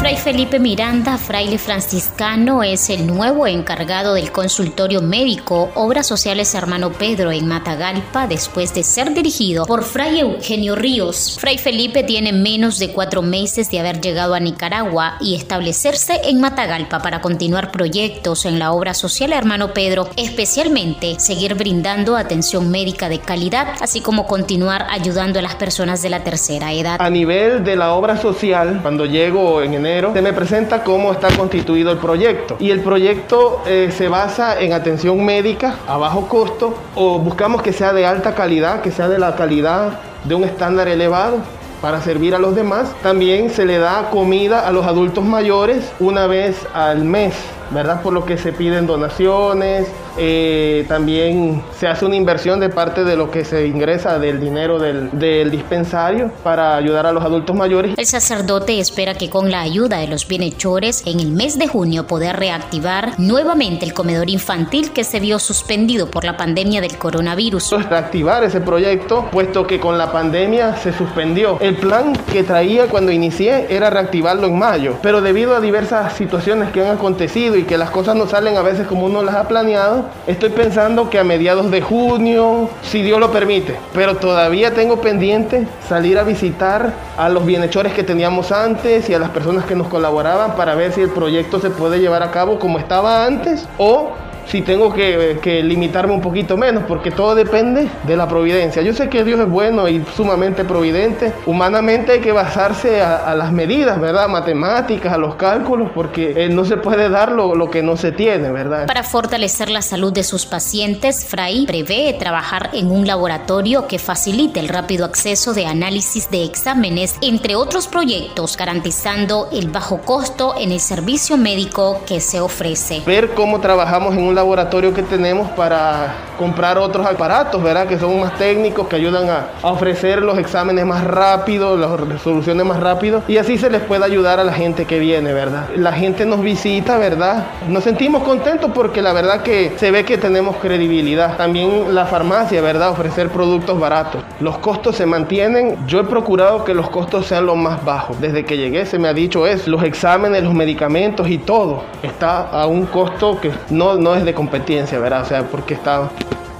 Fray Felipe Miranda, fraile franciscano, es el nuevo encargado del consultorio médico Obras Sociales Hermano Pedro en Matagalpa después de ser dirigido por Fray Eugenio Ríos. Fray Felipe tiene menos de cuatro meses de haber llegado a Nicaragua y establecerse en Matagalpa para continuar proyectos en la Obra Social Hermano Pedro, especialmente seguir brindando atención médica de calidad, así como continuar ayudando a las personas de la tercera edad. A nivel de la obra social, cuando llego en enero se me presenta cómo está constituido el proyecto. Y el proyecto eh, se basa en atención médica a bajo costo o buscamos que sea de alta calidad, que sea de la calidad de un estándar elevado para servir a los demás. También se le da comida a los adultos mayores una vez al mes, ¿verdad? Por lo que se piden donaciones, eh, también se hace una inversión de parte de lo que se ingresa del dinero del, del, dispensario para ayudar a los adultos mayores. El sacerdote espera que con la ayuda de los bienhechores en el mes de junio poder reactivar nuevamente el comedor infantil que se vio suspendido por la pandemia del coronavirus. Reactivar ese proyecto puesto que con la pandemia se suspendió. El plan que traía cuando inicié era reactivarlo en mayo, pero debido a diversas situaciones que han acontecido que las cosas no salen a veces como uno las ha planeado, Estoy pensando que a mediados de junio, si Dios lo permite, pero todavía tengo pendiente salir a visitar a los bienhechores que teníamos antes y a las personas que nos colaboraban para ver si el proyecto se puede llevar a cabo como estaba antes o si tengo que, limitarme un poquito menos, porque todo depende de la providencia. Yo sé que Dios es bueno y sumamente providente. Humanamente hay que basarse a, las medidas, ¿verdad? Matemáticas, a los cálculos, porque eh, no se puede dar lo, lo, que no se tiene, ¿verdad? Para fortalecer la salud de sus pacientes, Fray prevé trabajar en un laboratorio que facilite el rápido acceso de análisis de exámenes, entre otros proyectos, garantizando el bajo costo en el servicio médico que se ofrece. Ver cómo trabajamos en un laboratorio que tenemos para comprar otros aparatos, ¿verdad? Que son más técnicos, que ayudan a, ofrecer los exámenes más rápidos, las resoluciones más rápido y así se les puede ayudar a la gente que viene, ¿verdad? La gente nos visita, ¿verdad? Nos sentimos contentos porque la verdad que se ve que tenemos credibilidad. También la farmacia, ¿verdad? Ofrecer productos baratos. Los costos se mantienen. Yo he procurado que los costos sean los más bajos. Desde que llegué se me ha dicho eso. Los exámenes, los medicamentos y todo está a un costo que no, no es de competencia, ¿verdad? O sea, porque está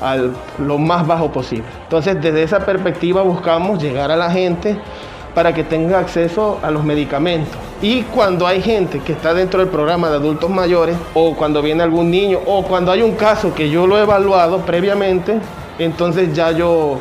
al lo más bajo posible. Entonces, desde esa perspectiva buscamos llegar a la gente para que tenga acceso a los medicamentos. Y cuando hay gente que está dentro del programa de adultos mayores, o cuando viene algún niño, o cuando hay un caso que yo lo he evaluado previamente, entonces ya yo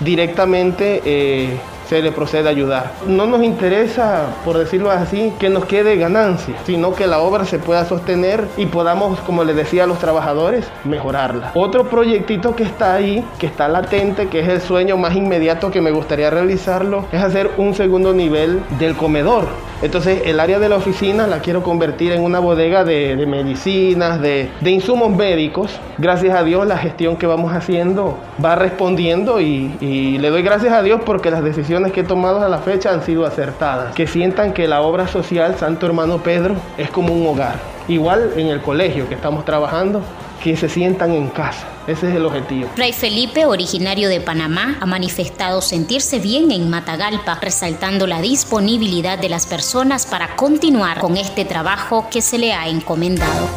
directamente eh, se le procede a ayudar. No nos interesa, por decirlo así, que nos quede ganancia, sino que la obra se pueda sostener y podamos, como les decía a los trabajadores, mejorarla. Otro proyectito que está ahí, que está latente, que es el sueño más inmediato que me gustaría realizarlo, es hacer un segundo nivel del comedor. Entonces el área de la oficina la quiero convertir en una bodega de, medicinas, de, insumos médicos. Gracias a Dios la gestión que vamos haciendo va respondiendo y, y le doy gracias a Dios porque las decisiones que he tomado a la fecha han sido acertadas. Que sientan que la obra social Santo Hermano Pedro es como un hogar. Igual en el colegio que estamos trabajando, que se sientan en casa. Ese es el objetivo. Fray Felipe, originario de Panamá, ha manifestado sentirse bien en Matagalpa, resaltando la disponibilidad de las personas para continuar con este trabajo que se le ha encomendado.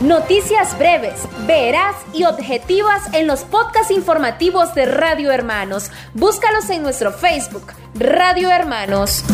Noticias breves, veraz y objetivas en los podcasts informativos de Radio Hermanos. Búscalos en nuestro Facebook, Radio Hermanos.